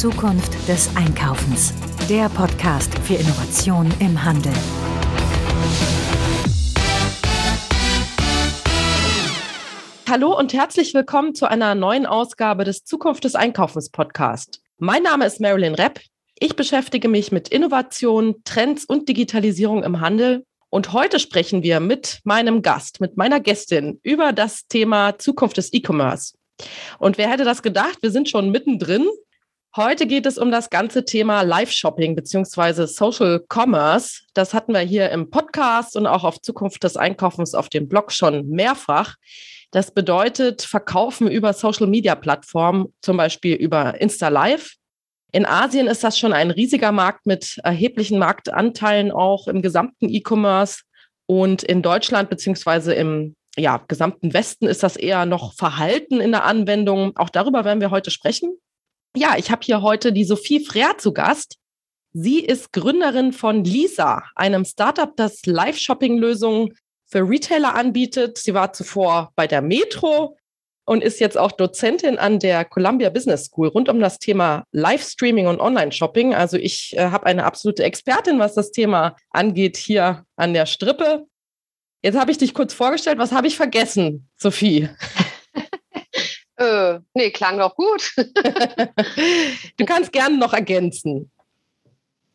Zukunft des Einkaufens. Der Podcast für Innovation im Handel. Hallo und herzlich willkommen zu einer neuen Ausgabe des Zukunft des Einkaufens Podcast. Mein Name ist Marilyn Repp. Ich beschäftige mich mit Innovation, Trends und Digitalisierung im Handel. Und heute sprechen wir mit meinem Gast, mit meiner Gästin über das Thema Zukunft des E-Commerce. Und wer hätte das gedacht? Wir sind schon mittendrin. Heute geht es um das ganze Thema Live-Shopping beziehungsweise Social Commerce. Das hatten wir hier im Podcast und auch auf Zukunft des Einkaufens auf dem Blog schon mehrfach. Das bedeutet Verkaufen über Social-Media-Plattformen, zum Beispiel über Insta Live. In Asien ist das schon ein riesiger Markt mit erheblichen Marktanteilen auch im gesamten E-Commerce. Und in Deutschland beziehungsweise im ja, gesamten Westen ist das eher noch verhalten in der Anwendung. Auch darüber werden wir heute sprechen. Ja, ich habe hier heute die Sophie Freer zu Gast. Sie ist Gründerin von Lisa, einem Startup, das Live-Shopping-Lösungen für Retailer anbietet. Sie war zuvor bei der Metro und ist jetzt auch Dozentin an der Columbia Business School rund um das Thema Livestreaming und Online-Shopping. Also ich äh, habe eine absolute Expertin, was das Thema angeht, hier an der Strippe. Jetzt habe ich dich kurz vorgestellt. Was habe ich vergessen, Sophie? äh, nee, klang doch gut. du kannst gerne noch ergänzen.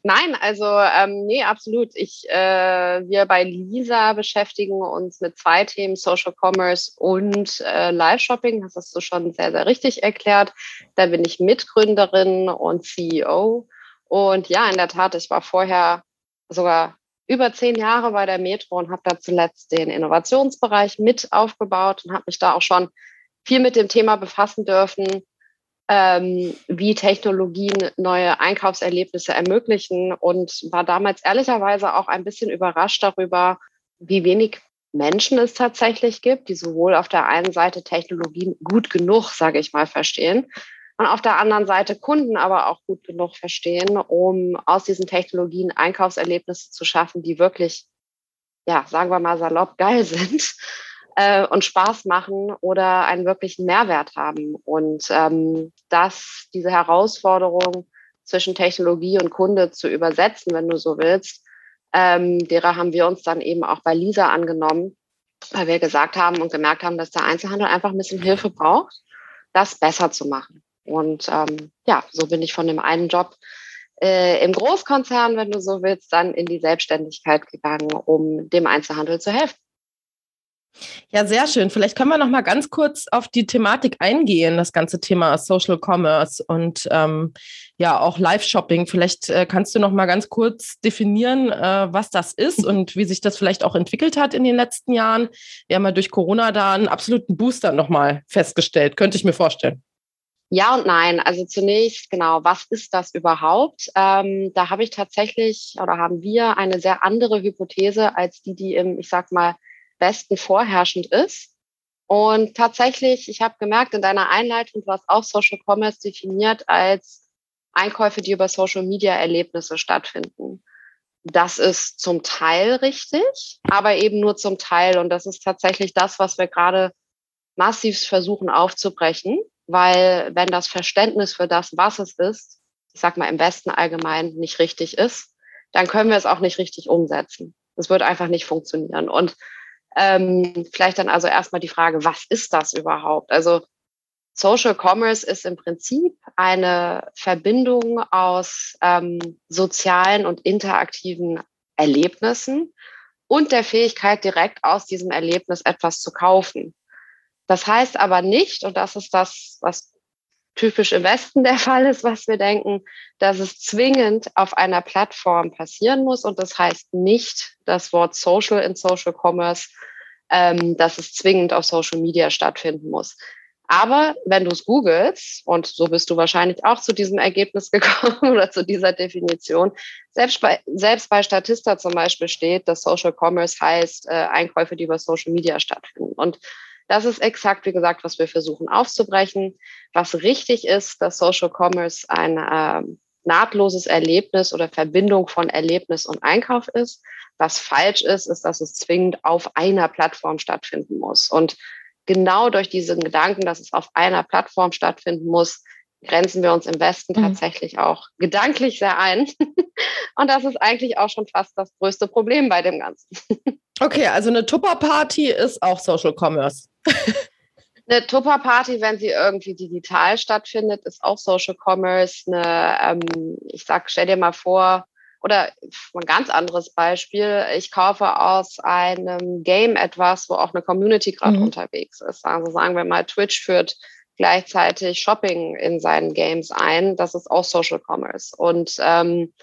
Nein, also ähm, nee, absolut. Ich, äh, wir bei Lisa beschäftigen uns mit zwei Themen, Social Commerce und äh, Live-Shopping. Das hast du schon sehr, sehr richtig erklärt. Da bin ich Mitgründerin und CEO. Und ja, in der Tat, ich war vorher sogar über zehn Jahre bei der Metro und habe da zuletzt den Innovationsbereich mit aufgebaut und habe mich da auch schon viel mit dem Thema befassen dürfen, ähm, wie Technologien neue Einkaufserlebnisse ermöglichen und war damals ehrlicherweise auch ein bisschen überrascht darüber, wie wenig Menschen es tatsächlich gibt, die sowohl auf der einen Seite Technologien gut genug, sage ich mal, verstehen und auf der anderen Seite Kunden aber auch gut genug verstehen, um aus diesen Technologien Einkaufserlebnisse zu schaffen, die wirklich, ja, sagen wir mal salopp geil sind äh, und Spaß machen oder einen wirklichen Mehrwert haben. Und ähm, das, diese Herausforderung zwischen Technologie und Kunde zu übersetzen, wenn du so willst, ähm, derer haben wir uns dann eben auch bei Lisa angenommen, weil wir gesagt haben und gemerkt haben, dass der Einzelhandel einfach ein bisschen Hilfe braucht, das besser zu machen. Und ähm, ja, so bin ich von dem einen Job äh, im Großkonzern, wenn du so willst, dann in die Selbstständigkeit gegangen, um dem Einzelhandel zu helfen. Ja, sehr schön. Vielleicht können wir noch mal ganz kurz auf die Thematik eingehen, das ganze Thema Social Commerce und ähm, ja auch Live-Shopping. Vielleicht äh, kannst du noch mal ganz kurz definieren, äh, was das ist und wie sich das vielleicht auch entwickelt hat in den letzten Jahren. Wir haben ja durch Corona da einen absoluten Booster noch mal festgestellt, könnte ich mir vorstellen. Ja und nein. Also zunächst, genau, was ist das überhaupt? Ähm, da habe ich tatsächlich oder haben wir eine sehr andere Hypothese als die, die im, ich sag mal, Westen vorherrschend ist. Und tatsächlich, ich habe gemerkt in deiner Einleitung, du hast auch Social Commerce definiert als Einkäufe, die über Social Media Erlebnisse stattfinden. Das ist zum Teil richtig, aber eben nur zum Teil. Und das ist tatsächlich das, was wir gerade massiv versuchen aufzubrechen, weil wenn das Verständnis für das, was es ist, ich sag mal im Westen allgemein nicht richtig ist, dann können wir es auch nicht richtig umsetzen. Das wird einfach nicht funktionieren. Und ähm, vielleicht dann also erstmal die Frage, was ist das überhaupt? Also Social Commerce ist im Prinzip eine Verbindung aus ähm, sozialen und interaktiven Erlebnissen und der Fähigkeit, direkt aus diesem Erlebnis etwas zu kaufen. Das heißt aber nicht, und das ist das, was typisch im Westen der Fall ist, was wir denken, dass es zwingend auf einer Plattform passieren muss. Und das heißt nicht das Wort Social in Social Commerce, ähm, dass es zwingend auf Social Media stattfinden muss. Aber wenn du es googelst, und so bist du wahrscheinlich auch zu diesem Ergebnis gekommen oder zu dieser Definition, selbst bei, selbst bei Statista zum Beispiel steht, dass Social Commerce heißt äh, Einkäufe, die über Social Media stattfinden. Und das ist exakt, wie gesagt, was wir versuchen aufzubrechen. Was richtig ist, dass Social Commerce ein äh, nahtloses Erlebnis oder Verbindung von Erlebnis und Einkauf ist. Was falsch ist, ist, dass es zwingend auf einer Plattform stattfinden muss. Und genau durch diesen Gedanken, dass es auf einer Plattform stattfinden muss, grenzen wir uns im Westen mhm. tatsächlich auch gedanklich sehr ein. Und das ist eigentlich auch schon fast das größte Problem bei dem Ganzen. Okay, also eine Tupper-Party ist auch Social Commerce. Eine Tupper-Party, wenn sie irgendwie digital stattfindet, ist auch Social Commerce. Eine, ähm, ich sag, stell dir mal vor, oder ein ganz anderes Beispiel, ich kaufe aus einem Game etwas, wo auch eine Community gerade mhm. unterwegs ist. Also sagen wir mal, Twitch führt gleichzeitig Shopping in seinen Games ein. Das ist auch Social Commerce. Und ähm,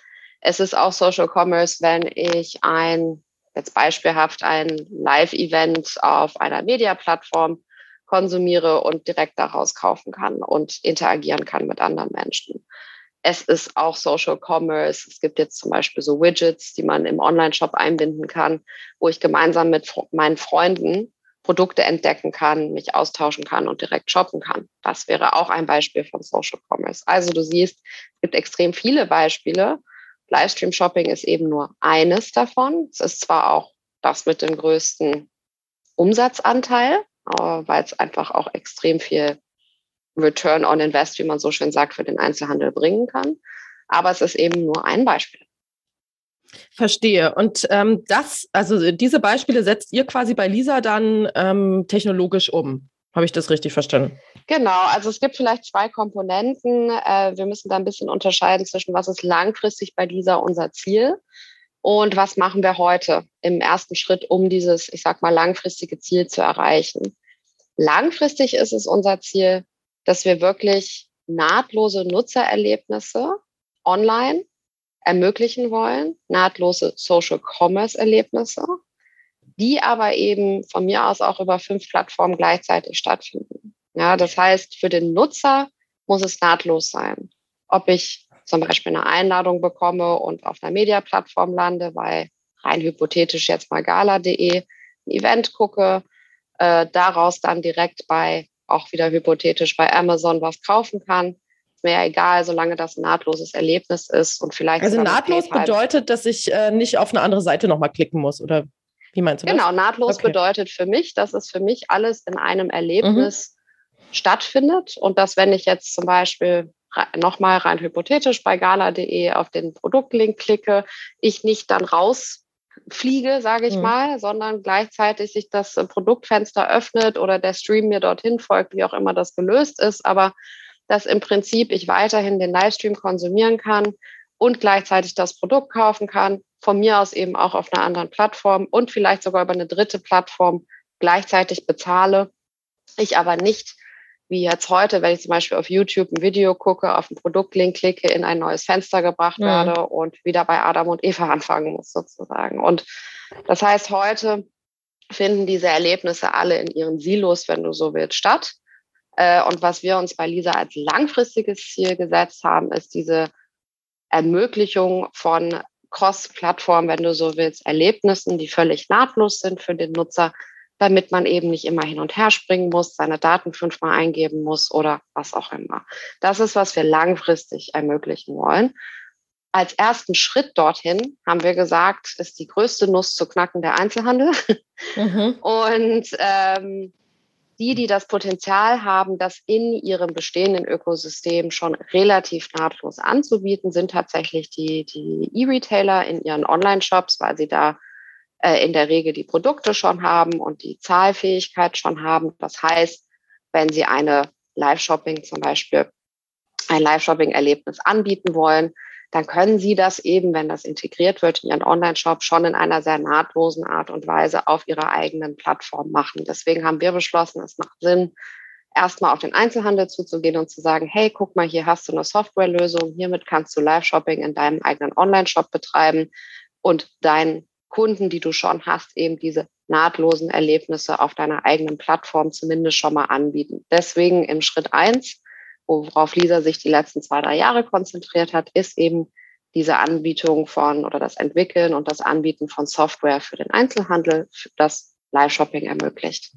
es ist auch Social Commerce, wenn ich ein, jetzt beispielhaft ein Live-Event auf einer Media-Plattform konsumiere und direkt daraus kaufen kann und interagieren kann mit anderen Menschen. Es ist auch Social Commerce. Es gibt jetzt zum Beispiel so Widgets, die man im Online-Shop einbinden kann, wo ich gemeinsam mit meinen Freunden Produkte entdecken kann, mich austauschen kann und direkt shoppen kann. Das wäre auch ein Beispiel von Social Commerce. Also du siehst, es gibt extrem viele Beispiele. Livestream Shopping ist eben nur eines davon. Es ist zwar auch das mit dem größten Umsatzanteil, weil es einfach auch extrem viel Return on Invest, wie man so schön sagt, für den Einzelhandel bringen kann. Aber es ist eben nur ein Beispiel. Verstehe. Und ähm, das, also diese Beispiele setzt ihr quasi bei Lisa dann ähm, technologisch um. Habe ich das richtig verstanden? Genau, also es gibt vielleicht zwei Komponenten. Äh, wir müssen da ein bisschen unterscheiden zwischen, was ist langfristig bei Lisa unser Ziel und was machen wir heute im ersten Schritt, um dieses, ich sag mal, langfristige Ziel zu erreichen. Langfristig ist es unser Ziel, dass wir wirklich nahtlose Nutzererlebnisse online ermöglichen wollen, nahtlose Social Commerce Erlebnisse, die aber eben von mir aus auch über fünf Plattformen gleichzeitig stattfinden. Ja, das heißt, für den Nutzer muss es nahtlos sein. Ob ich zum Beispiel eine Einladung bekomme und auf einer Media-Plattform lande, bei rein hypothetisch jetzt mal gala.de ein Event gucke, äh, daraus dann direkt bei, auch wieder hypothetisch, bei Amazon was kaufen kann. Ist mir ja egal, solange das ein nahtloses Erlebnis ist und vielleicht. Also nahtlos bedeutet, dass ich äh, nicht auf eine andere Seite nochmal klicken muss, oder wie meinst du das? Genau, nahtlos okay. bedeutet für mich, dass es für mich alles in einem Erlebnis mhm. stattfindet und dass, wenn ich jetzt zum Beispiel nochmal rein hypothetisch bei gala.de auf den Produktlink klicke, ich nicht dann raus fliege, sage ich mhm. mal, sondern gleichzeitig sich das äh, Produktfenster öffnet oder der Stream mir dorthin folgt, wie auch immer das gelöst ist, aber dass im Prinzip ich weiterhin den Livestream konsumieren kann und gleichzeitig das Produkt kaufen kann, von mir aus eben auch auf einer anderen Plattform und vielleicht sogar über eine dritte Plattform gleichzeitig bezahle, ich aber nicht wie jetzt heute, wenn ich zum Beispiel auf YouTube ein Video gucke, auf einen Produktlink klicke, in ein neues Fenster gebracht mhm. werde und wieder bei Adam und Eva anfangen muss sozusagen. Und das heißt, heute finden diese Erlebnisse alle in ihren Silos, wenn du so willst, statt. Äh, und was wir uns bei Lisa als langfristiges Ziel gesetzt haben, ist diese Ermöglichung von Cross-Plattform, wenn du so willst, Erlebnissen, die völlig nahtlos sind für den Nutzer, damit man eben nicht immer hin und her springen muss, seine Daten fünfmal eingeben muss oder was auch immer. Das ist, was wir langfristig ermöglichen wollen. Als ersten Schritt dorthin haben wir gesagt, ist die größte Nuss zu knacken der Einzelhandel. Mhm. Und ähm, die, die das Potenzial haben, das in ihrem bestehenden Ökosystem schon relativ nahtlos anzubieten, sind tatsächlich die, die E-Retailer in ihren Online-Shops, weil sie da äh, in der Regel die Produkte schon haben und die Zahlfähigkeit schon haben. Das heißt, wenn Sie eine Live-Shopping zum Beispiel, ein Live-Shopping-Erlebnis anbieten wollen, dann können Sie das eben, wenn das integriert wird in Ihren Online-Shop, schon in einer sehr nahtlosen Art und Weise auf Ihrer eigenen Plattform machen. Deswegen haben wir beschlossen, es macht Sinn, erstmal auf den Einzelhandel zuzugehen und zu sagen, hey, guck mal, hier hast du eine Softwarelösung, hiermit kannst du Live-Shopping in deinem eigenen Online-Shop betreiben und dein Kunden, die du schon hast, eben diese nahtlosen Erlebnisse auf deiner eigenen Plattform zumindest schon mal anbieten. Deswegen im Schritt eins, worauf Lisa sich die letzten zwei, drei Jahre konzentriert hat, ist eben diese Anbietung von oder das Entwickeln und das Anbieten von Software für den Einzelhandel, das Live-Shopping ermöglicht.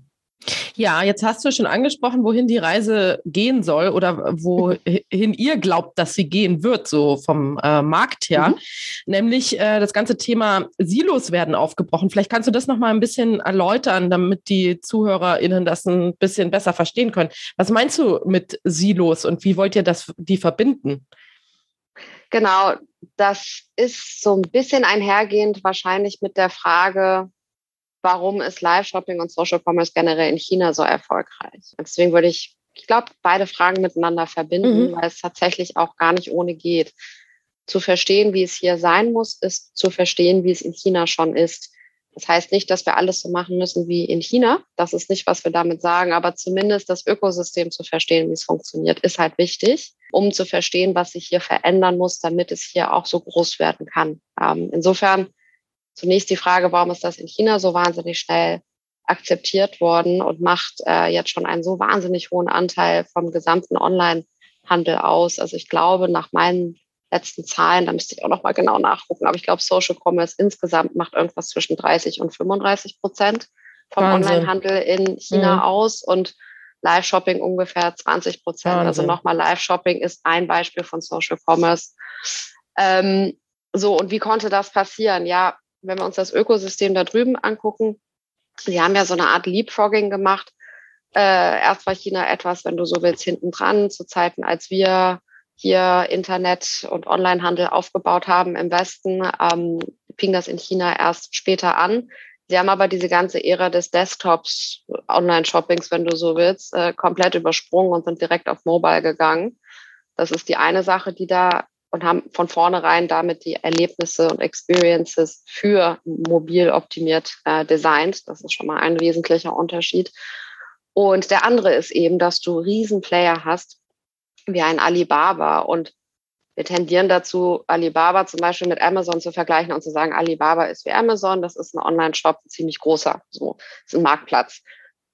Ja, jetzt hast du schon angesprochen, wohin die Reise gehen soll oder wohin ihr glaubt, dass sie gehen wird, so vom äh, Markt her. Mhm. Nämlich äh, das ganze Thema Silos werden aufgebrochen. Vielleicht kannst du das nochmal ein bisschen erläutern, damit die ZuhörerInnen das ein bisschen besser verstehen können. Was meinst du mit Silos und wie wollt ihr das, die verbinden? Genau, das ist so ein bisschen einhergehend wahrscheinlich mit der Frage, warum ist Live-Shopping und Social Commerce generell in China so erfolgreich? Deswegen würde ich, ich glaube, beide Fragen miteinander verbinden, mhm. weil es tatsächlich auch gar nicht ohne geht. Zu verstehen, wie es hier sein muss, ist zu verstehen, wie es in China schon ist. Das heißt nicht, dass wir alles so machen müssen wie in China. Das ist nicht, was wir damit sagen, aber zumindest das Ökosystem zu verstehen, wie es funktioniert, ist halt wichtig, um zu verstehen, was sich hier verändern muss, damit es hier auch so groß werden kann. Ähm, insofern Zunächst die Frage, warum ist das in China so wahnsinnig schnell akzeptiert worden und macht äh, jetzt schon einen so wahnsinnig hohen Anteil vom gesamten Online-Handel aus. Also ich glaube, nach meinen letzten Zahlen, da müsste ich auch noch mal genau nachgucken, aber ich glaube, Social Commerce insgesamt macht irgendwas zwischen 30 und 35 Prozent vom Online-Handel in China mhm. aus und Live-Shopping ungefähr 20 Prozent. Also nochmal, Live-Shopping ist ein Beispiel von Social Commerce. Ähm, so, und wie konnte das passieren? Ja, wenn wir uns das Ökosystem da drüben angucken, sie haben ja so eine Art Leapfrogging gemacht. Äh, erst war China etwas, wenn du so willst, hinten dran, zu Zeiten, als wir hier Internet und Onlinehandel aufgebaut haben im Westen, ähm, fing das in China erst später an. Sie haben aber diese ganze Ära des Desktops, Online-Shoppings, wenn du so willst, äh, komplett übersprungen und sind direkt auf Mobile gegangen. Das ist die eine Sache, die da und haben von vornherein damit die Erlebnisse und Experiences für mobil optimiert äh, designt. Das ist schon mal ein wesentlicher Unterschied. Und der andere ist eben, dass du Riesenplayer hast, wie ein Alibaba. Und wir tendieren dazu, Alibaba zum Beispiel mit Amazon zu vergleichen und zu sagen, Alibaba ist wie Amazon, das ist ein Online-Shop, ziemlich großer, so, ist ein Marktplatz.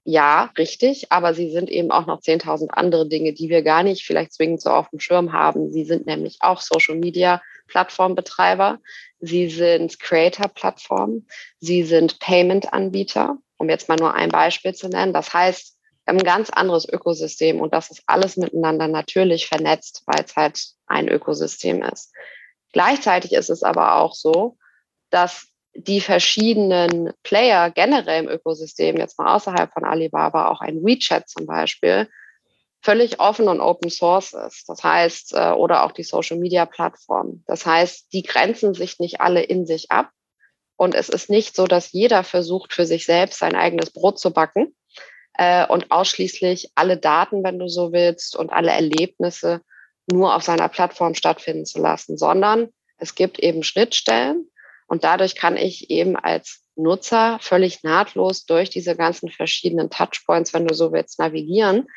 Ja, richtig, aber sie sind eben auch noch 10.000 andere Dinge, die wir gar nicht vielleicht zwingend so auf dem Schirm haben. Sie sind nämlich auch Social Media Plattformbetreiber. Sie sind Creator-Plattformen. Sie sind Payment-Anbieter, um jetzt mal nur ein Beispiel zu nennen. Das heißt, ein ganz anderes Ökosystem und das ist alles miteinander natürlich vernetzt, weil es halt ein Ökosystem ist. Gleichzeitig ist es aber auch so, dass die verschiedenen Player generell im Ökosystem, jetzt mal außerhalb von Alibaba, auch ein WeChat zum Beispiel, völlig offen und Open Source ist. Das heißt, äh, oder auch die Social Media Plattform. Das heißt, die grenzen sich nicht alle in sich ab. Und es ist nicht so, dass jeder versucht, für sich selbst sein eigenes Brot zu backen äh, und ausschließlich alle Daten, wenn du so willst, und alle Erlebnisse nur auf seiner Plattform stattfinden zu lassen, sondern es gibt eben Schnittstellen, und dadurch kann ich eben als Nutzer völlig nahtlos durch diese ganzen verschiedenen Touchpoints, wenn du so willst, navigieren.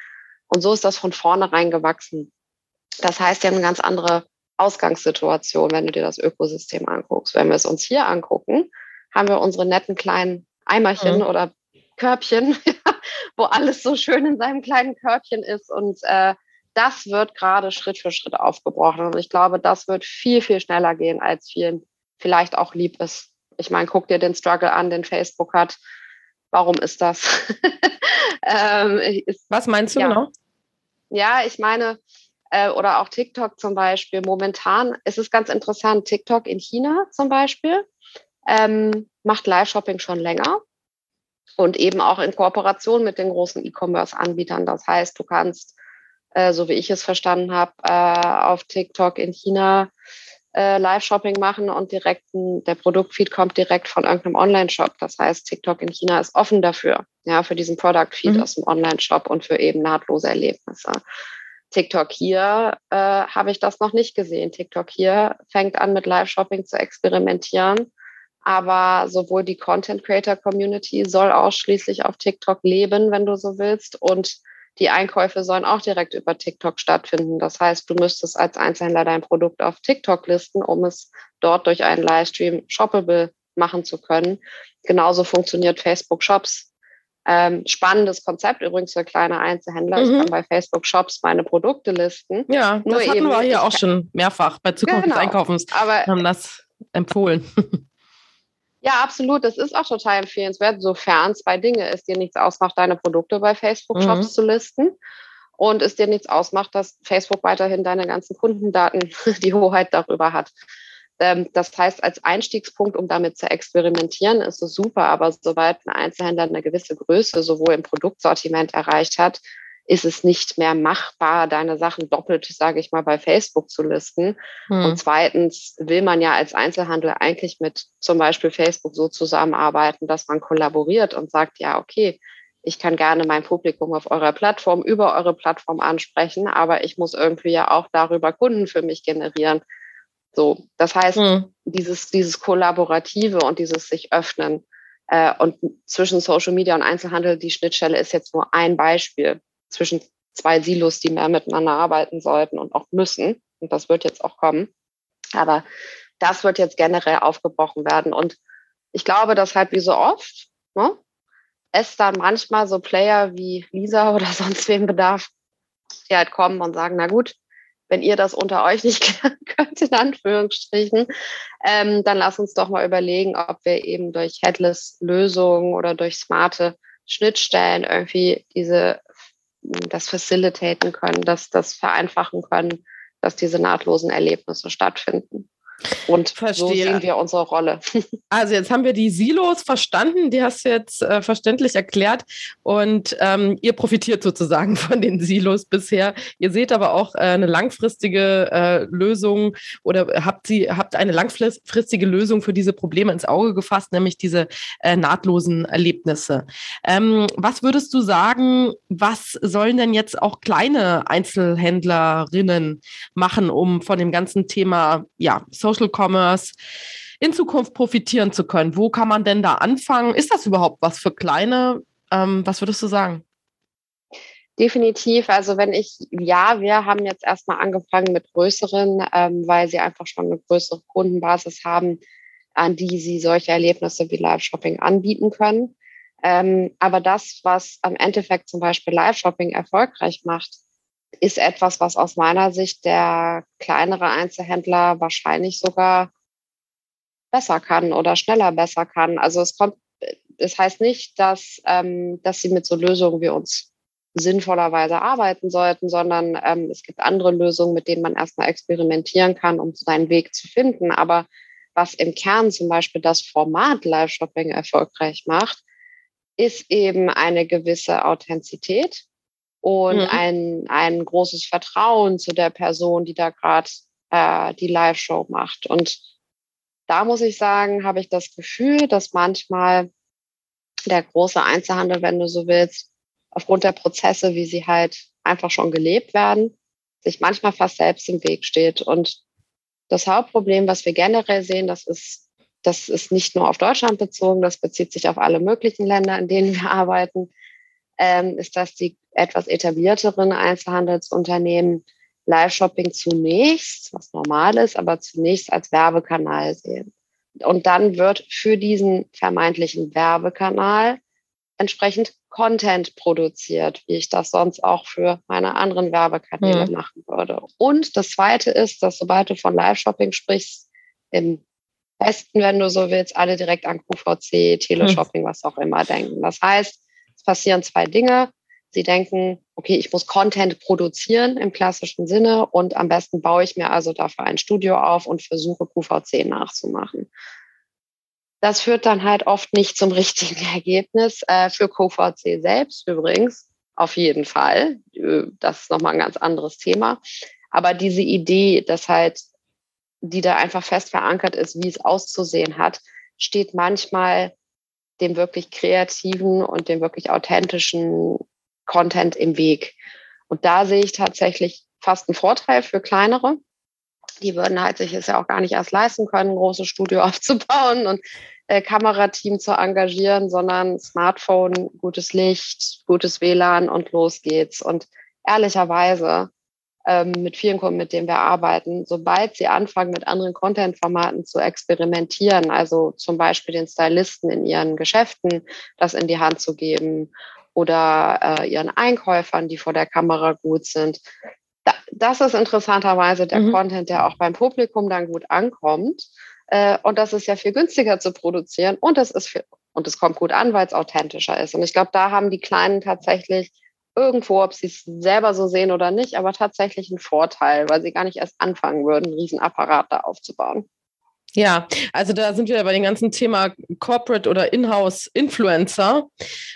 Und so ist das von vornherein gewachsen. Das heißt, wir haben eine ganz andere Ausgangssituation, wenn du dir das Ökosystem anguckst. Wenn wir es uns hier angucken, haben wir unsere netten kleinen Eimerchen mhm. oder Körbchen, wo alles so schön in seinem kleinen Körbchen ist. Und äh, das wird gerade Schritt für Schritt aufgebrochen. Und ich glaube, das wird viel, viel schneller gehen, als vielen vielleicht auch lieb ist. Ich meine, guck dir den Struggle an, den Facebook hat. Warum ist das? ähm, ist, Was meinst du ja. genau? Ja, ich meine, äh, oder auch TikTok zum Beispiel. Momentan ist es ganz interessant. TikTok in China zum Beispiel ähm, macht Live-Shopping schon länger und eben auch in Kooperation mit den großen E-Commerce-Anbietern. Das heißt, du kannst, äh, so wie ich es verstanden habe, äh, auf TikTok in China äh, Live-Shopping machen und direkt der Produktfeed kommt direkt von irgendeinem Online-Shop. Das heißt, TikTok in China ist offen dafür, ja, für diesen Product-Feed mhm. aus dem Online-Shop und für eben nahtlose Erlebnisse. TikTok hier äh, habe ich das noch nicht gesehen. TikTok hier fängt an mit Live-Shopping zu experimentieren. Aber sowohl die Content Creator Community soll ausschließlich auf TikTok leben, wenn du so willst, und die Einkäufe sollen auch direkt über TikTok stattfinden. Das heißt, du müsstest als Einzelhändler dein Produkt auf TikTok listen, um es dort durch einen Livestream shoppable machen zu können. Genauso funktioniert Facebook Shops. Ähm, spannendes Konzept übrigens für kleine Einzelhändler. Mhm. Ich kann bei Facebook Shops meine Produkte listen. Ja, Nur das hatten eben, wir hier auch schon mehrfach bei Zukunft genau, des Einkaufens. Aber haben das empfohlen. Ja, absolut. Das ist auch total empfehlenswert, sofern zwei Dinge ist, dir nichts ausmacht, deine Produkte bei Facebook-Shops mhm. zu listen und es dir nichts ausmacht, dass Facebook weiterhin deine ganzen Kundendaten die Hoheit darüber hat. Ähm, das heißt, als Einstiegspunkt, um damit zu experimentieren, ist es super, aber sobald ein Einzelhändler eine gewisse Größe sowohl im Produktsortiment erreicht hat, ist es nicht mehr machbar, deine Sachen doppelt, sage ich mal, bei Facebook zu listen. Hm. Und zweitens will man ja als Einzelhandel eigentlich mit zum Beispiel Facebook so zusammenarbeiten, dass man kollaboriert und sagt, ja, okay, ich kann gerne mein Publikum auf eurer Plattform über eure Plattform ansprechen, aber ich muss irgendwie ja auch darüber Kunden für mich generieren. So, das heißt, mhm. dieses, dieses Kollaborative und dieses sich öffnen äh, und zwischen Social Media und Einzelhandel, die Schnittstelle ist jetzt nur ein Beispiel zwischen zwei Silos, die mehr miteinander arbeiten sollten und auch müssen. Und das wird jetzt auch kommen. Aber das wird jetzt generell aufgebrochen werden. Und ich glaube, dass halt wie so oft, ne, es dann manchmal so Player wie Lisa oder sonst wem bedarf, die halt kommen und sagen, na gut, wenn ihr das unter euch nicht könnt, in Anführungsstrichen, ähm, dann lass uns doch mal überlegen, ob wir eben durch Headless-Lösungen oder durch smarte Schnittstellen irgendwie diese, das facilitaten können, dass das vereinfachen können, dass diese nahtlosen Erlebnisse stattfinden. Und Verstehe. so sehen wir unsere Rolle. Also jetzt haben wir die Silos verstanden, die hast du jetzt äh, verständlich erklärt und ähm, ihr profitiert sozusagen von den Silos bisher. Ihr seht aber auch äh, eine langfristige äh, Lösung oder habt sie habt eine langfristige Lösung für diese Probleme ins Auge gefasst, nämlich diese äh, nahtlosen Erlebnisse. Ähm, was würdest du sagen, was sollen denn jetzt auch kleine Einzelhändlerinnen machen, um von dem ganzen Thema ja Social Commerce in Zukunft profitieren zu können? Wo kann man denn da anfangen? Ist das überhaupt was für kleine? Ähm, was würdest du sagen? Definitiv. Also wenn ich, ja, wir haben jetzt erstmal angefangen mit größeren, ähm, weil sie einfach schon eine größere Kundenbasis haben, an die sie solche Erlebnisse wie Live-Shopping anbieten können. Ähm, aber das, was am Endeffekt zum Beispiel Live-Shopping erfolgreich macht, ist etwas, was aus meiner Sicht der kleinere Einzelhändler wahrscheinlich sogar besser kann oder schneller besser kann. Also es kommt, das heißt nicht, dass, ähm, dass sie mit so Lösungen wie uns sinnvollerweise arbeiten sollten, sondern ähm, es gibt andere Lösungen, mit denen man erstmal experimentieren kann, um seinen Weg zu finden. Aber was im Kern zum Beispiel das Format Live-Shopping erfolgreich macht, ist eben eine gewisse Authentizität und mhm. ein, ein großes Vertrauen zu der Person, die da gerade äh, die Live-Show macht. Und da muss ich sagen, habe ich das Gefühl, dass manchmal der große Einzelhandel, wenn du so willst, aufgrund der Prozesse, wie sie halt einfach schon gelebt werden, sich manchmal fast selbst im Weg steht. Und das Hauptproblem, was wir generell sehen, das ist, das ist nicht nur auf Deutschland bezogen, das bezieht sich auf alle möglichen Länder, in denen wir arbeiten, ähm, ist, dass die etwas etablierteren Einzelhandelsunternehmen Live-Shopping zunächst, was normal ist, aber zunächst als Werbekanal sehen. Und dann wird für diesen vermeintlichen Werbekanal entsprechend Content produziert, wie ich das sonst auch für meine anderen Werbekanäle mhm. machen würde. Und das Zweite ist, dass sobald du von Live-Shopping sprichst, im besten, wenn du so willst, alle direkt an QVC, Teleshopping, mhm. was auch immer denken. Das heißt, es passieren zwei Dinge. Sie denken, okay, ich muss Content produzieren im klassischen Sinne und am besten baue ich mir also dafür ein Studio auf und versuche QVC nachzumachen. Das führt dann halt oft nicht zum richtigen Ergebnis. Äh, für QVC selbst übrigens auf jeden Fall. Äh, das ist nochmal ein ganz anderes Thema. Aber diese Idee, dass halt, die da einfach fest verankert ist, wie es auszusehen hat, steht manchmal dem wirklich kreativen und dem wirklich authentischen Content im Weg. Und da sehe ich tatsächlich fast einen Vorteil für kleinere. Die würden halt sich es ja auch gar nicht erst leisten können, ein großes Studio aufzubauen und äh, Kamerateam zu engagieren, sondern Smartphone, gutes Licht, gutes WLAN und los geht's. Und ehrlicherweise ähm, mit vielen Kunden, mit denen wir arbeiten, sobald sie anfangen, mit anderen Content-Formaten zu experimentieren, also zum Beispiel den Stylisten in ihren Geschäften das in die Hand zu geben oder äh, ihren Einkäufern, die vor der Kamera gut sind. Da, das ist interessanterweise der mhm. Content, der auch beim Publikum dann gut ankommt. Äh, und das ist ja viel günstiger zu produzieren und das ist für, und es kommt gut an, weil es authentischer ist. Und ich glaube, da haben die Kleinen tatsächlich irgendwo, ob sie es selber so sehen oder nicht, aber tatsächlich einen Vorteil, weil sie gar nicht erst anfangen würden, einen Riesenapparat da aufzubauen. Ja, also da sind wir bei dem ganzen Thema Corporate oder Inhouse-Influencer.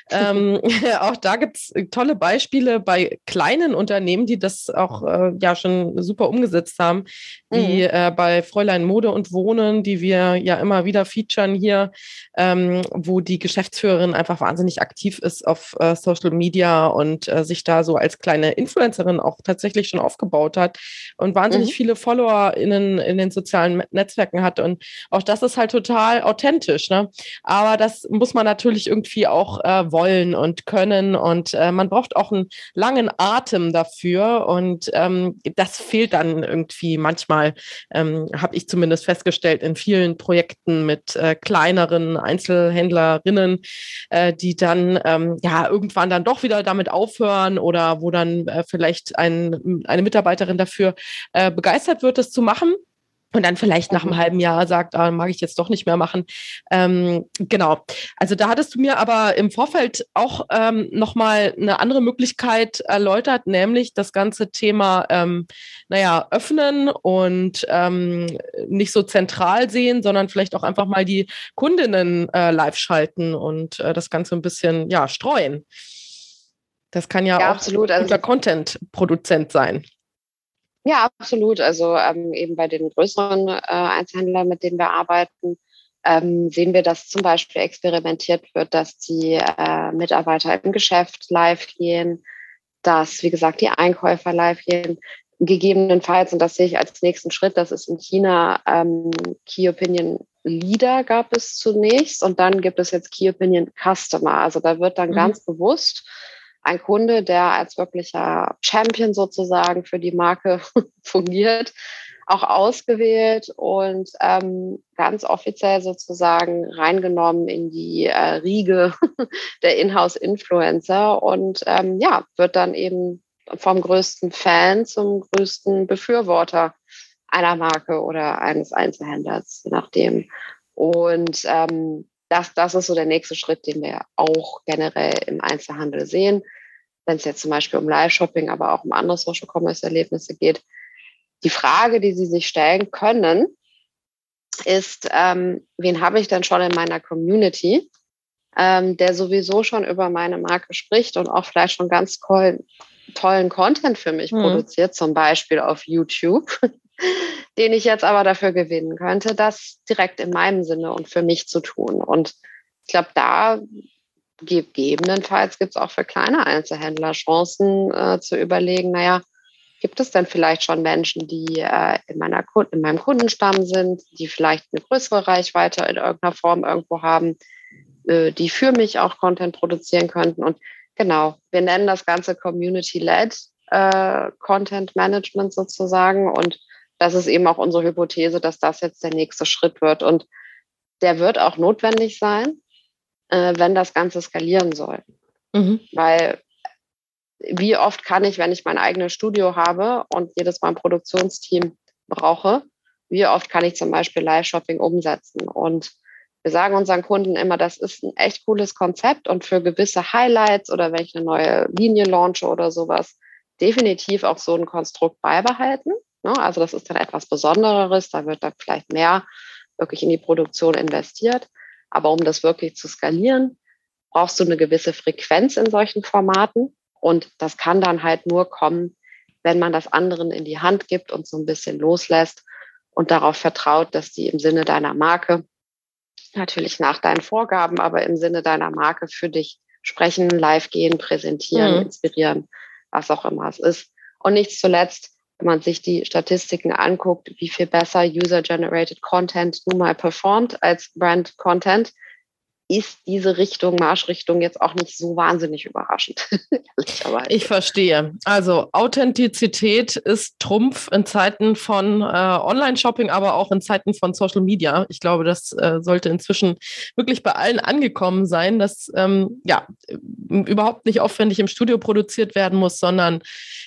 ähm, auch da gibt es tolle Beispiele bei kleinen Unternehmen, die das auch äh, ja schon super umgesetzt haben, wie mhm. äh, bei Fräulein Mode und Wohnen, die wir ja immer wieder featuren hier, ähm, wo die Geschäftsführerin einfach wahnsinnig aktiv ist auf äh, Social Media und äh, sich da so als kleine Influencerin auch tatsächlich schon aufgebaut hat und wahnsinnig mhm. viele FollowerInnen in den sozialen Netzwerken hat. Und auch das ist halt total authentisch. Ne? Aber das muss man natürlich irgendwie auch äh, wollen und können. Und äh, man braucht auch einen langen Atem dafür. Und ähm, das fehlt dann irgendwie manchmal, ähm, habe ich zumindest festgestellt, in vielen Projekten mit äh, kleineren Einzelhändlerinnen, äh, die dann ähm, ja irgendwann dann doch wieder damit aufhören oder wo dann äh, vielleicht ein, eine Mitarbeiterin dafür äh, begeistert wird, das zu machen und dann vielleicht nach einem mhm. halben Jahr sagt, ah, mag ich jetzt doch nicht mehr machen. Ähm, genau. Also da hattest du mir aber im Vorfeld auch ähm, nochmal eine andere Möglichkeit erläutert, nämlich das ganze Thema, ähm, naja, öffnen und ähm, nicht so zentral sehen, sondern vielleicht auch einfach mal die Kundinnen äh, live schalten und äh, das Ganze ein bisschen, ja, streuen. Das kann ja, ja auch absolut. Also, Content-Produzent sein. Ja, absolut. Also ähm, eben bei den größeren äh, Einzelhändlern, mit denen wir arbeiten, ähm, sehen wir, dass zum Beispiel experimentiert wird, dass die äh, Mitarbeiter im Geschäft live gehen, dass, wie gesagt, die Einkäufer live gehen. Gegebenenfalls, und das sehe ich als nächsten Schritt, das ist in China ähm, Key Opinion Leader gab es zunächst und dann gibt es jetzt Key Opinion Customer. Also da wird dann mhm. ganz bewusst ein Kunde, der als wirklicher Champion sozusagen für die Marke fungiert, auch ausgewählt und ähm, ganz offiziell sozusagen reingenommen in die äh, Riege der Inhouse-Influencer und ähm, ja, wird dann eben vom größten Fan zum größten Befürworter einer Marke oder eines Einzelhändlers, je nachdem. Und ähm, das, das ist so der nächste Schritt, den wir auch generell im Einzelhandel sehen. Wenn es jetzt zum Beispiel um Live-Shopping, aber auch um andere Social-Commerce-Erlebnisse geht. Die Frage, die Sie sich stellen können, ist, ähm, wen habe ich denn schon in meiner Community, ähm, der sowieso schon über meine Marke spricht und auch vielleicht schon ganz tollen, Content für mich mhm. produziert, zum Beispiel auf YouTube den ich jetzt aber dafür gewinnen könnte, das direkt in meinem Sinne und für mich zu tun. Und ich glaube, da gegebenenfalls gibt es auch für kleine Einzelhändler Chancen äh, zu überlegen, naja, gibt es denn vielleicht schon Menschen, die äh, in, meiner, in meinem Kundenstamm sind, die vielleicht eine größere Reichweite in irgendeiner Form irgendwo haben, äh, die für mich auch Content produzieren könnten. Und genau, wir nennen das Ganze Community-led äh, Content Management sozusagen. Und das ist eben auch unsere Hypothese, dass das jetzt der nächste Schritt wird. Und der wird auch notwendig sein, äh, wenn das Ganze skalieren soll. Mhm. Weil wie oft kann ich, wenn ich mein eigenes Studio habe und jedes Mal ein Produktionsteam brauche, wie oft kann ich zum Beispiel Live-Shopping umsetzen? Und wir sagen unseren Kunden immer, das ist ein echt cooles Konzept und für gewisse Highlights oder wenn ich eine neue Linie launche oder sowas, definitiv auch so ein Konstrukt beibehalten. Ne? Also das ist dann etwas Besondereres, da wird dann vielleicht mehr wirklich in die Produktion investiert. Aber um das wirklich zu skalieren, brauchst du eine gewisse Frequenz in solchen Formaten. Und das kann dann halt nur kommen, wenn man das anderen in die Hand gibt und so ein bisschen loslässt und darauf vertraut, dass die im Sinne deiner Marke, natürlich nach deinen Vorgaben, aber im Sinne deiner Marke für dich sprechen, live gehen, präsentieren, mhm. inspirieren, was auch immer es ist. Und nicht zuletzt wenn man sich die Statistiken anguckt, wie viel besser User-Generated Content nun mal performt als Brand-Content, ist diese Richtung, Marschrichtung jetzt auch nicht so wahnsinnig überraschend. ich verstehe. Also Authentizität ist Trumpf in Zeiten von äh, Online-Shopping, aber auch in Zeiten von Social Media. Ich glaube, das äh, sollte inzwischen wirklich bei allen angekommen sein, dass ähm, ja überhaupt nicht aufwendig im Studio produziert werden muss, sondern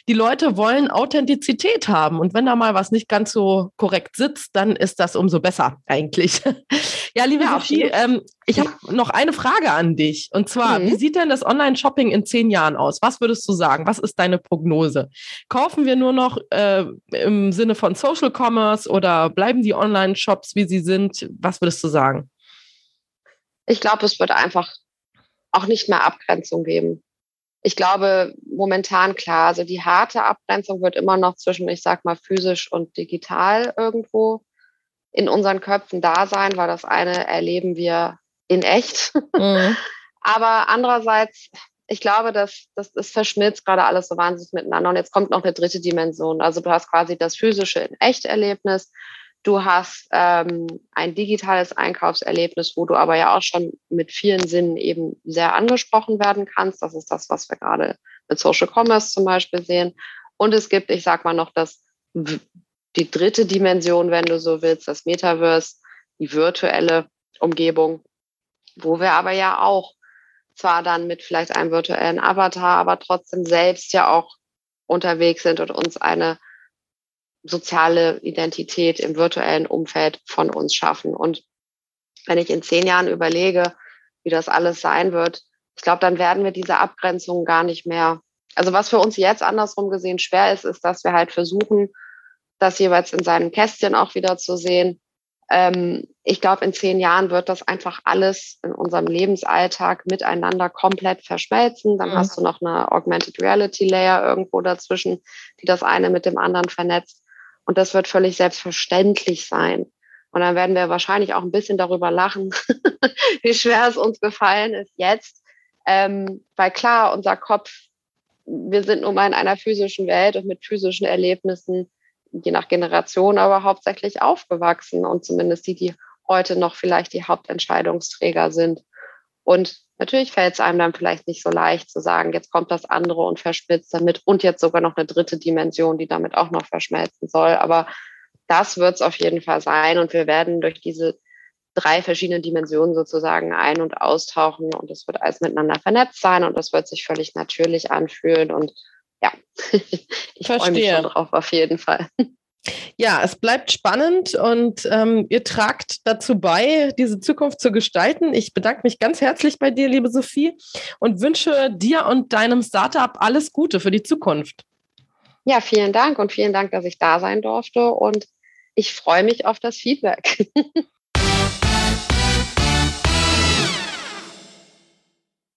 die Leute wollen Authentizität haben. Und wenn da mal was nicht ganz so korrekt sitzt, dann ist das umso besser eigentlich. ja, liebe ja, Sophie, ähm, ich habe noch eine Frage an dich. Und zwar, mhm. wie sieht denn das Online-Shopping in zehn Jahren aus? Was würdest du sagen? Was ist deine Prognose? Kaufen wir nur noch äh, im Sinne von Social Commerce oder bleiben die Online-Shops, wie sie sind? Was würdest du sagen? Ich glaube, es wird einfach auch nicht mehr Abgrenzung geben ich glaube, momentan klar, also die harte Abgrenzung wird immer noch zwischen, ich sag mal, physisch und digital irgendwo in unseren Köpfen da sein, weil das eine erleben wir in echt. Mhm. Aber andererseits, ich glaube, dass das, das verschmilzt gerade alles so wahnsinnig miteinander. Und jetzt kommt noch eine dritte Dimension. Also du hast quasi das physische in Echt-Erlebnis Du hast ähm, ein digitales Einkaufserlebnis, wo du aber ja auch schon mit vielen Sinnen eben sehr angesprochen werden kannst. Das ist das, was wir gerade mit Social Commerce zum Beispiel sehen. Und es gibt, ich sag mal noch, das, die dritte Dimension, wenn du so willst, das Metaverse, die virtuelle Umgebung, wo wir aber ja auch zwar dann mit vielleicht einem virtuellen Avatar, aber trotzdem selbst ja auch unterwegs sind und uns eine soziale Identität im virtuellen Umfeld von uns schaffen. Und wenn ich in zehn Jahren überlege, wie das alles sein wird, ich glaube, dann werden wir diese Abgrenzung gar nicht mehr. Also was für uns jetzt andersrum gesehen schwer ist, ist, dass wir halt versuchen, das jeweils in seinem Kästchen auch wieder zu sehen. Ähm, ich glaube, in zehn Jahren wird das einfach alles in unserem Lebensalltag miteinander komplett verschmelzen. Dann mhm. hast du noch eine Augmented Reality Layer irgendwo dazwischen, die das eine mit dem anderen vernetzt. Und das wird völlig selbstverständlich sein. Und dann werden wir wahrscheinlich auch ein bisschen darüber lachen, wie schwer es uns gefallen ist jetzt. Ähm, weil klar, unser Kopf, wir sind nun mal in einer physischen Welt und mit physischen Erlebnissen, je nach Generation, aber hauptsächlich aufgewachsen und zumindest die, die heute noch vielleicht die Hauptentscheidungsträger sind. Und natürlich fällt es einem dann vielleicht nicht so leicht zu sagen, jetzt kommt das andere und verschmilzt damit und jetzt sogar noch eine dritte Dimension, die damit auch noch verschmelzen soll. Aber das wird es auf jeden Fall sein und wir werden durch diese drei verschiedene Dimensionen sozusagen ein- und austauchen und es wird alles miteinander vernetzt sein und das wird sich völlig natürlich anfühlen und ja, ich freue mich schon drauf auf jeden Fall. Ja, es bleibt spannend und ähm, ihr tragt dazu bei, diese Zukunft zu gestalten. Ich bedanke mich ganz herzlich bei dir, liebe Sophie, und wünsche dir und deinem Startup alles Gute für die Zukunft. Ja, vielen Dank und vielen Dank, dass ich da sein durfte und ich freue mich auf das Feedback.